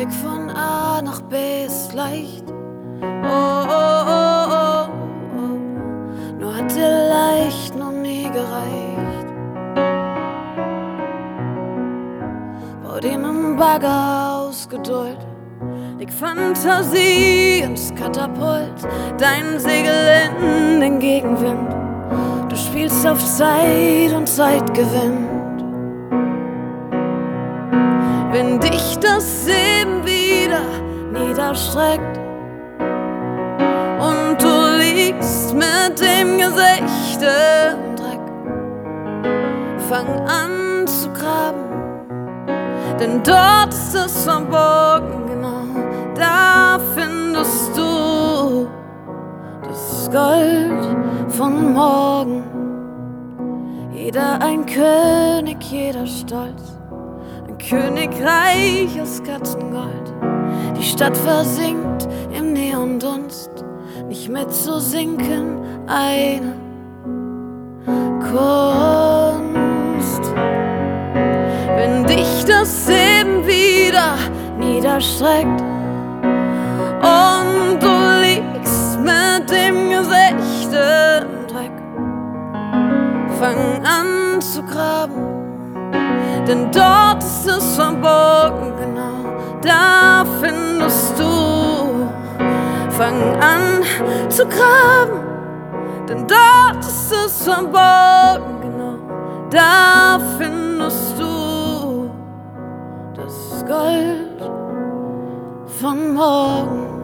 Weg von A nach B ist leicht. Oh, oh, oh, oh, oh. Nur hat dir leicht noch nie gereicht. Bau dir einen Bagger aus Geduld. Leg Fantasie ins Katapult, dein Segel in den Gegenwind. Du spielst auf Zeit und Zeit gewinnt. Wenn dich das Leben wieder niederstreckt und du liegst mit dem Gesicht im Dreck, fang an zu graben, denn dort ist es verborgen, genau da findest du das Gold von morgen. Jeder ein König, jeder stolz, Königreich aus Katzengold. Die Stadt versinkt im Neondunst, nicht mehr zu sinken, eine Kunst. Wenn dich das Leben wieder niederstreckt und du liegst mit dem Gesicht im Dreck, fang an zu graben, denn dort ist es verborgen, genau da findest du. Fang an zu graben, denn dort ist es verborgen, genau da findest du das Gold von morgen.